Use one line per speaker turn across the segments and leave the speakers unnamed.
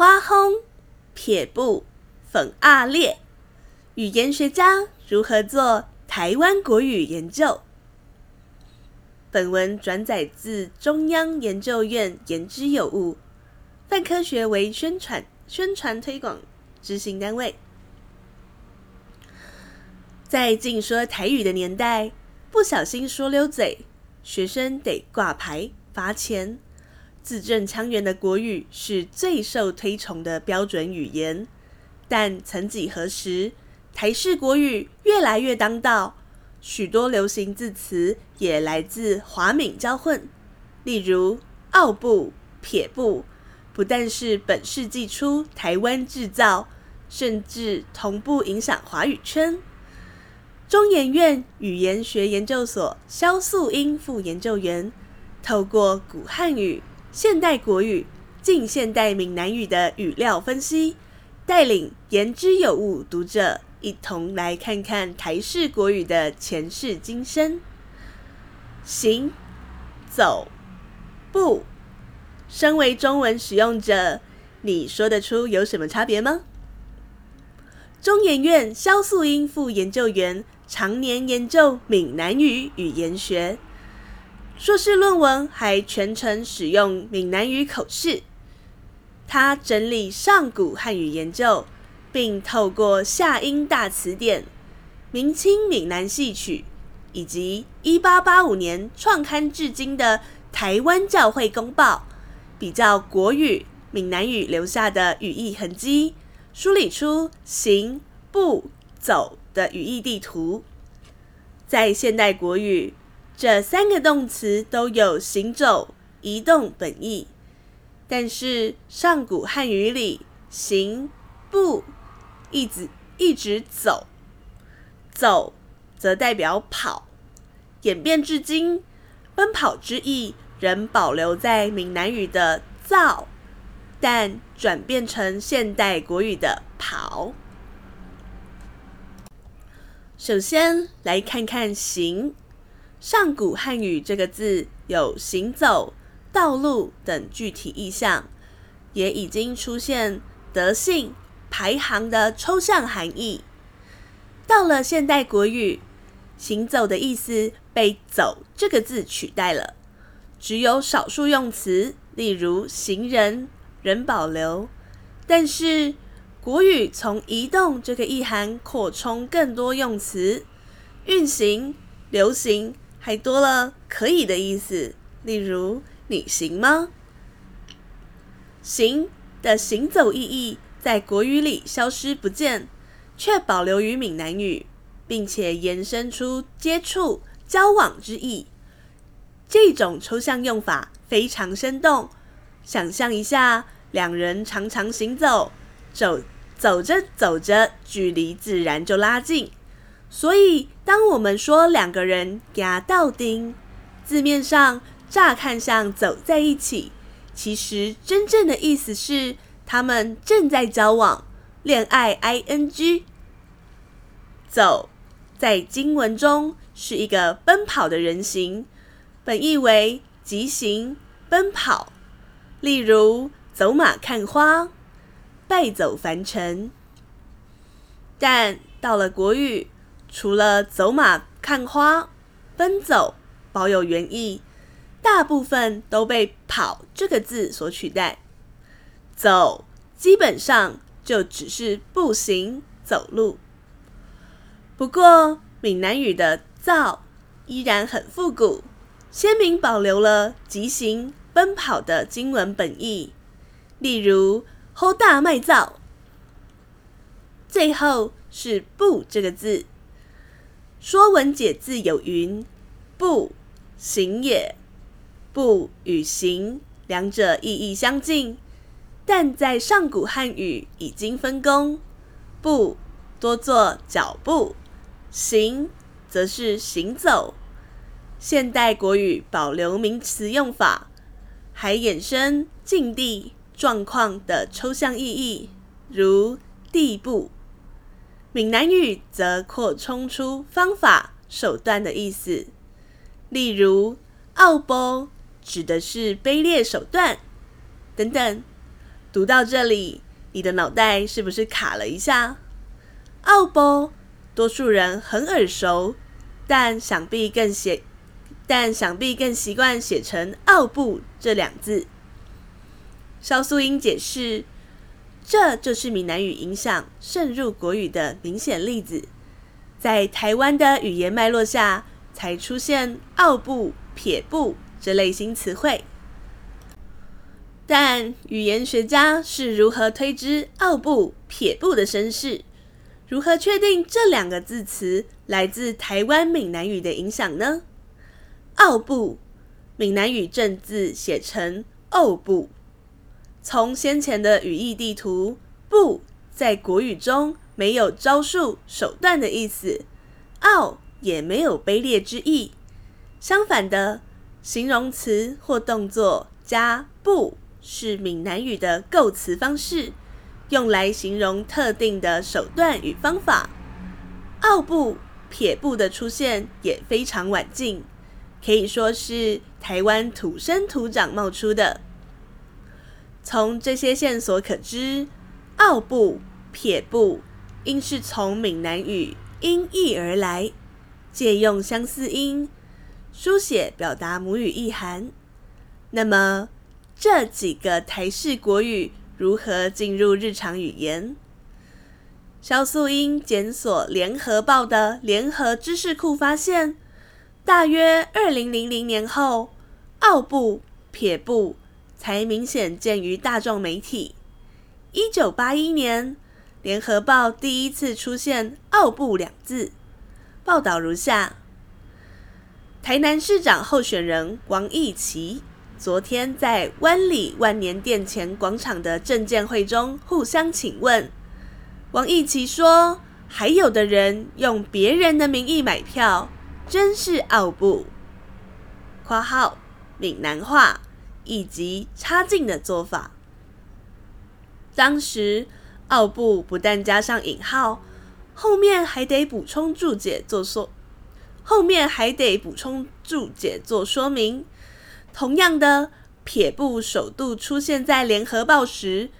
花轰、撇布、粉啊裂，语言学家如何做台湾国语研究？本文转载自中央研究院言之有物，泛科学为宣传、宣传推广执行单位。在禁说台语的年代，不小心说溜嘴，学生得挂牌罚钱。字正腔圆的国语是最受推崇的标准语言，但曾几何时，台式国语越来越当道，许多流行字词也来自华闽交混。例如“奥步”“撇步”，不但是本世纪初台湾制造，甚至同步影响华语圈。中研院语言学研究所萧素英副研究员透过古汉语。现代国语、近现代闽南语的语料分析，带领言之有物读者一同来看看台式国语的前世今生。行、走、步，身为中文使用者，你说得出有什么差别吗？中研院萧素英副研究员常年研究闽南语语言学。硕士论文还全程使用闽南语口试，他整理上古汉语研究，并透过夏音大词典、明清闽南戏曲以及一八八五年创刊至今的《台湾教会公报》，比较国语、闽南语留下的语义痕迹，梳理出行、步、走的语义地图。在现代国语，这三个动词都有行走、移动本意，但是上古汉语里行、步一直一直走，走则代表跑。演变至今，奔跑之意仍保留在闽南语的躁，但转变成现代国语的跑。首先来看看行。上古汉语这个字有行走、道路等具体意象，也已经出现德性、排行的抽象含义。到了现代国语，行走的意思被走这个字取代了，只有少数用词，例如行人，仍保留。但是国语从移动这个意涵扩充更多用词，运行、流行。还多了可以的意思，例如你行吗？行的行走意义在国语里消失不见，却保留于闽南语，并且延伸出接触、交往之意。这种抽象用法非常生动，想象一下，两人常常行走，走走着走着，距离自然就拉近。所以，当我们说两个人行斗阵，字面上乍看像走在一起，其实真正的意思是他们正在交往、恋爱。ing 走在经文中是一个奔跑的人形，本意为疾行、奔跑。例如走马看花、败走凡尘。但到了国语。除了走马看花、奔走保有原意，大部分都被“跑”这个字所取代。走基本上就只是步行、走路。不过，闽南语的“躁”依然很复古，鲜明保留了疾行、奔跑的经文本意。例如“好大卖造”，最后是“步”这个字。说文解字有云：“步，行也。”步与行两者意义相近，但在上古汉语已经分工，步多作脚步，行则是行走。现代国语保留名词用法，还衍生境地、状况的抽象意义，如地步。闽南语则扩充出方法、手段的意思，例如“奥步”指的是卑劣手段等等。读到这里，你的脑袋是不是卡了一下？奥步，多数人很耳熟，但想必更写，但想必更习惯写成“奥步”这两字。萧素英解释，这就是闽南语影响渗入国语的明显例子。在台湾的语言脉络下，才出现“奥步”“撇步”这类型词汇。但语言学家是如何推知“奥步”“撇步”的身世？如何确定这两个字词来自台湾闽南语的影响呢？“奥步”闽南语正字写成“漚步”。从先前的语义地图，“不”在国语中没有招数、手段的意思，“奥”也没有卑劣之意。相反的，形容词或动作加“不”。是闽南语的构词方式，用来形容特定的手段与方法。奥不、撇不的出现也非常晚近，可以说是台湾土生土长冒出的。从这些线索可知，奥步、撇步应是从闽南语音译而来，借用相似音，书写表达母语意涵。那么，这几个台式国语如何进入日常语言？萧素英检索《联合报》的联合知识库发现，大约二零零零年后，奥步、撇步才明显见于大众媒体。一九八一年，《联合报》第一次出现“奥步”两字，报道如下：台南市长候选人王义琦。昨天在湾里万年殿前广场的政见会中互相请问，王义琦说：“还有的人用别人的名义买票，真是奥步。”（括号闽南话以及插进的做法。）当时“奥步”不但加上引号，后面还得补充注解做说，后面还得补充注解做说明。同样的，撇步首度出现在联合报时，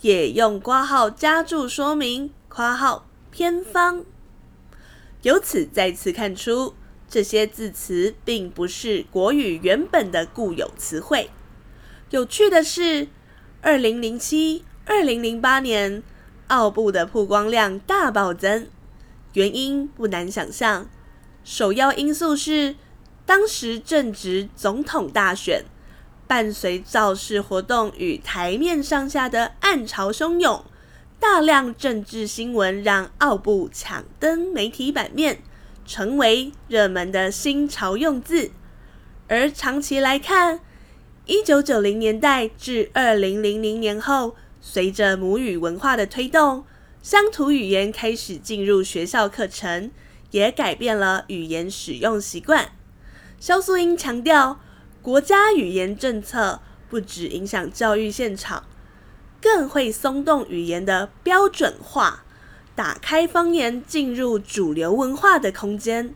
也用括号加注说明括号偏方。由此再次看出，这些字词并不是国语原本的固有词汇。有趣的是，二零零七、二零零八年，奥布的曝光量大暴增，原因不难想象，首要因素是。当时正值总统大选，伴随造势活动与台面上下的暗潮汹涌，大量政治新闻让奥布抢登媒体版面，成为热门的新潮用字。而长期来看，一九九零年代至二零零零年后，随着母语文化的推动，乡土语言开始进入学校课程，也改变了语言使用习惯。萧素英强调，国家语言政策不只影响教育现场，更会松动语言的标准化，打开方言进入主流文化的空间。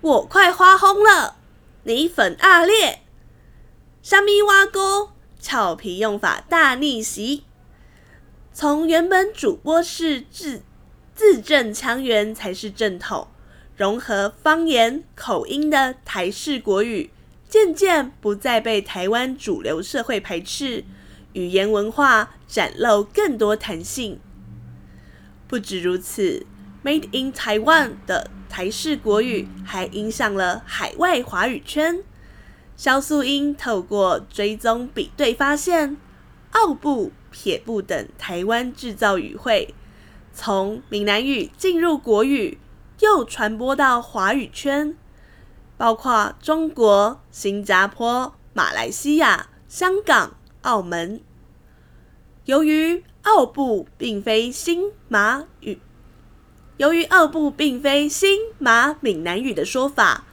我快发疯了，你粉阿烈，虾米挖沟，俏皮用法大逆袭。从原本主播式字字正腔圆才是正统。融合方言口音的台式国语，渐渐不再被台湾主流社会排斥，语言文化展露更多弹性。不止如此，Made in Taiwan 的台式国语还影响了海外华语圈。萧素英透过追踪比对，发现奥步、撇步等台湾制造语汇，从闽南语进入国语。又传播到华语圈，包括中国、新加坡、马来西亚、香港、澳门。由于奥步并非新马语，由于奥步并非新马闽南语的说法，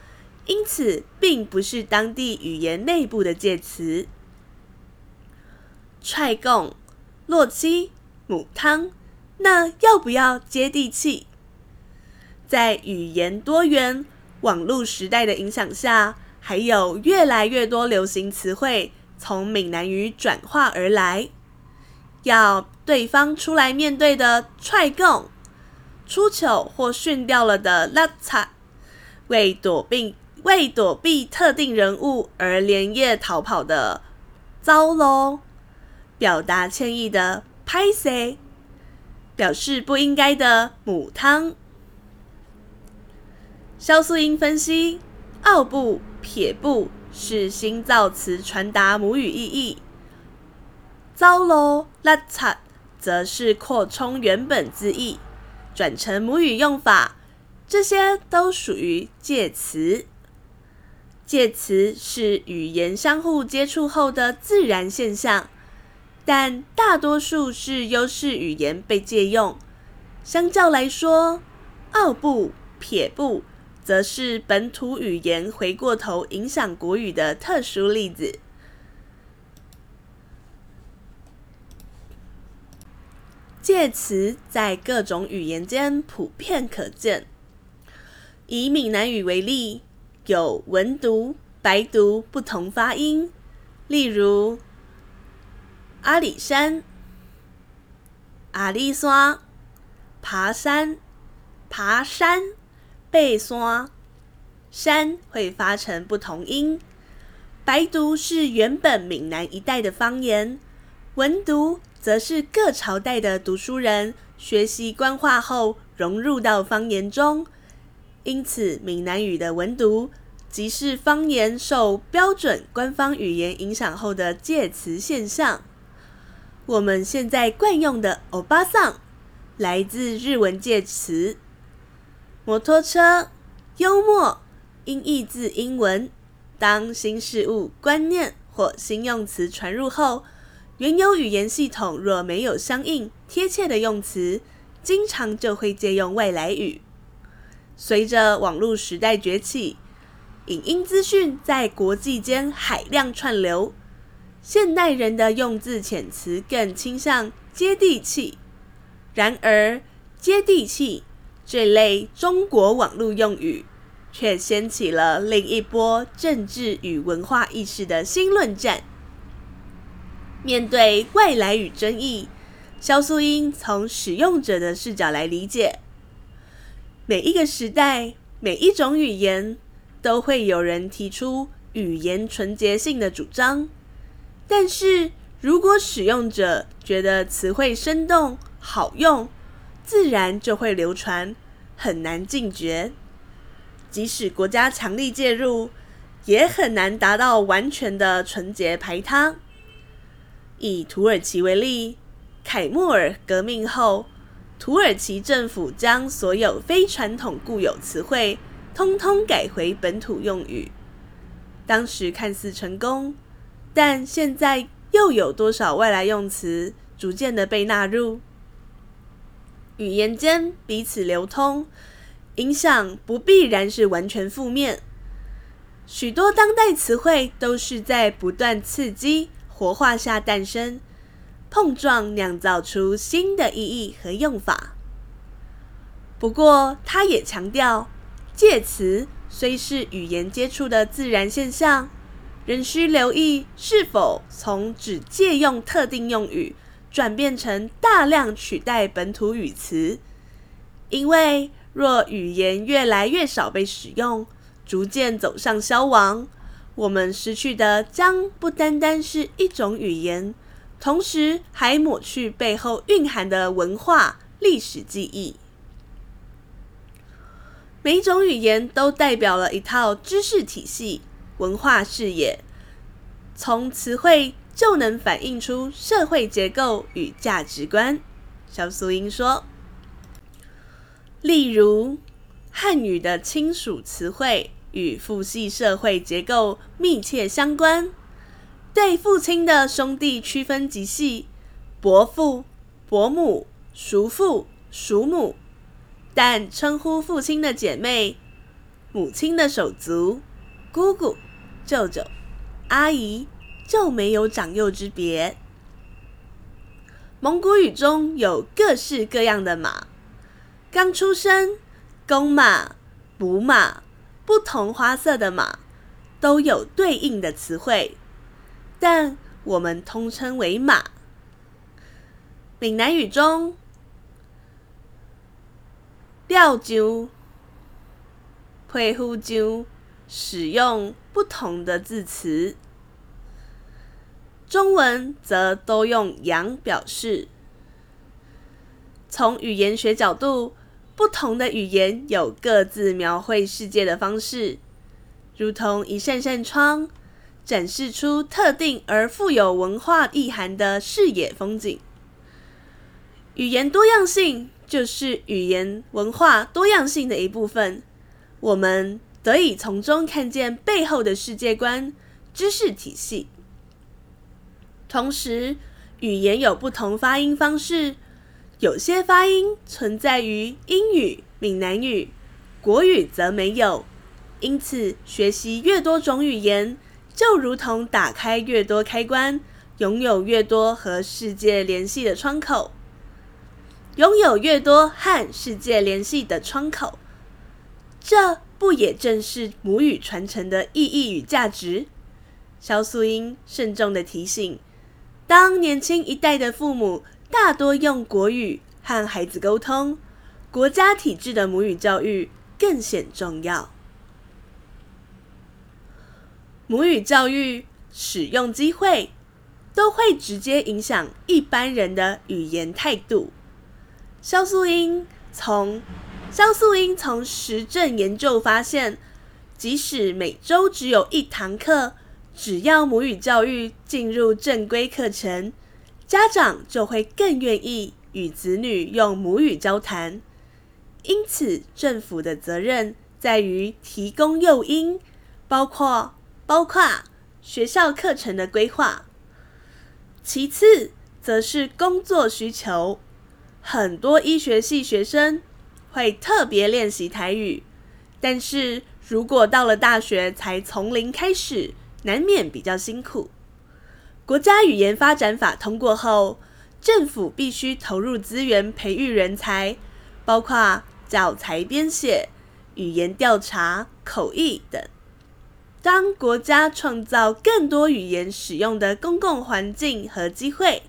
因此并不是当地语言内部的介词。踹贡、落漆、母汤，那要不要接地气？在语言多元、网络时代的影响下，还有越来越多流行词汇从闽南语转化而来。要对方出来面对的踹共、出糗或逊掉了的邋遢，为躲避为躲避特定人物而连夜逃跑的糟咯，表达歉意的歹势，表示不应该的母汤。肖素英分析，奥步、撇步是新造词传达母语意义，糟咯、邋遢则是扩充原本字义，转成母语用法，这些都属于介词。介词是语言相互接触后的自然现象，但大多数是优势语言被借用。相较来说，奥步、撇步。则是本土语言回过头影响国语的特殊例子。介词在各种语言间普遍可见。以闽南语为例，有文读、白读不同发音，例如阿里山、阿里山、爬山、爬山。背山，山会发成不同音。白读是原本闽南一带的方言，文读则是各朝代的读书人学习官话后融入到方言中。因此，闽南语的文读即是方言受标准官方语言影响后的介词现象。我们现在惯用的欧巴桑来自日文介词。摩托车，幽默，音译自英文。当新事物、观念或新用词传入后，原有语言系统若没有相应贴切的用词，经常就会借用外来语。随着网络时代崛起，影音资讯在国际间海量串流，现代人的用字遣词更倾向接地气。然而，接地气。这类中国网络用语，却掀起了另一波政治与文化意识的新论战。面对外来与争议，萧素英从使用者的视角来理解。每一个时代，每一种语言，都会有人提出语言纯洁性的主张。但是如果使用者觉得词汇生动、好用，自然就会流传，很难禁绝。即使国家强力介入，也很难达到完全的纯洁排他。以土耳其为例，凯末尔革命后，土耳其政府将所有非传统固有词汇通通改回本土用语。当时看似成功，但现在又有多少外来用词逐渐的被纳入？语言间彼此流通，影响不必然是完全负面。许多当代词汇都是在不断刺激、活化下诞生，碰撞酿造出新的意义和用法。不过，他也强调，介词虽是语言接触的自然现象，仍需留意是否从只借用特定用语。转变成大量取代本土语词，因为若语言越来越少被使用，逐渐走向消亡，我们失去的将不单单是一种语言，同时还抹去背后蕴含的文化历史记忆。每一种语言都代表了一套知识体系、文化视野，从词汇。就能反映出社会结构与价值观。萧素英说，例如汉语的亲属词汇与父系社会结构密切相关，对父亲的兄弟区分极细，伯父、伯母、叔父、叔母，但称呼父亲的姐妹、母亲的手足、姑姑、舅舅、阿姨。就没有长幼之别。蒙古语中有各式各样的马，刚出生、公马、母马，不同花色的马，都有对应的词汇，但我们通称为马。闽南语中，料酒、配呼酒使用不同的字词，中文则都用“羊”表示。从语言学角度，不同的语言有各自描绘世界的方式，如同一扇扇窗，展示出特定而富有文化意涵的视野风景。语言多样性就是语言文化多样性的一部分，我们得以从中看见背后的世界观、知识体系。同时，语言有不同发音方式。有些发音存在于英语、闽南语，国语则没有。因此，学习越多种语言，就如同打开越多开关，拥有越多和世界联系的窗口。拥有越多和世界联系的窗口，这不也正是母语传承的意义与价值？萧素英慎重地提醒：当年轻一代的父母。大多用国语和孩子沟通，国家体制的母语教育更显重要。母语教育使用机会都会直接影响一般人的语言态度。萧素英从萧素英从实证研究发现，即使每周只有一堂课，只要母语教育进入正规课程。家长就会更愿意与子女用母语交谈，因此政府的责任在于提供诱因，包括包括学校课程的规划。其次，则是工作需求，很多医学系学生会特别练习台语，但是如果到了大学才从零开始，难免比较辛苦。国家语言发展法通过后，政府必须投入资源培育人才，包括教材编写、语言调查、口译等。当国家创造更多语言使用的公共环境和机会，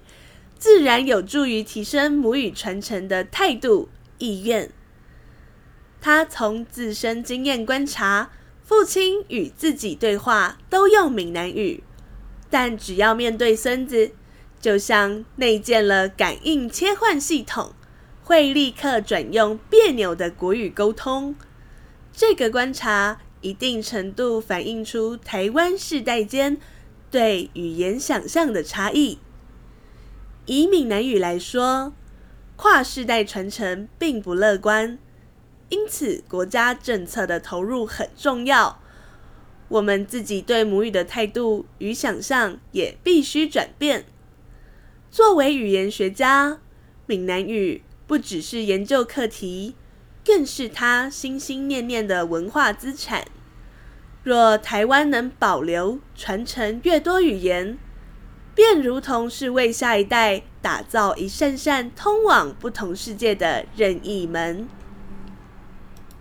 自然有助于提升母语传承的态度意愿。他从自身经验观察，父亲与自己对话都用闽南语。但只要面对孙子，就像内建了感应切换系统，会立刻转用别扭的国语沟通。这个观察一定程度反映出台湾世代间对语言想象的差异。以闽南语来说，跨世代传承并不乐观，因此国家政策的投入很重要。我们自己对母语的态度与想象也必须转变。作为语言学家，闽南语不只是研究课题，更是他心心念念的文化资产。若台湾能保留、传承越多语言，便如同是为下一代打造一扇扇通往不同世界的任意门。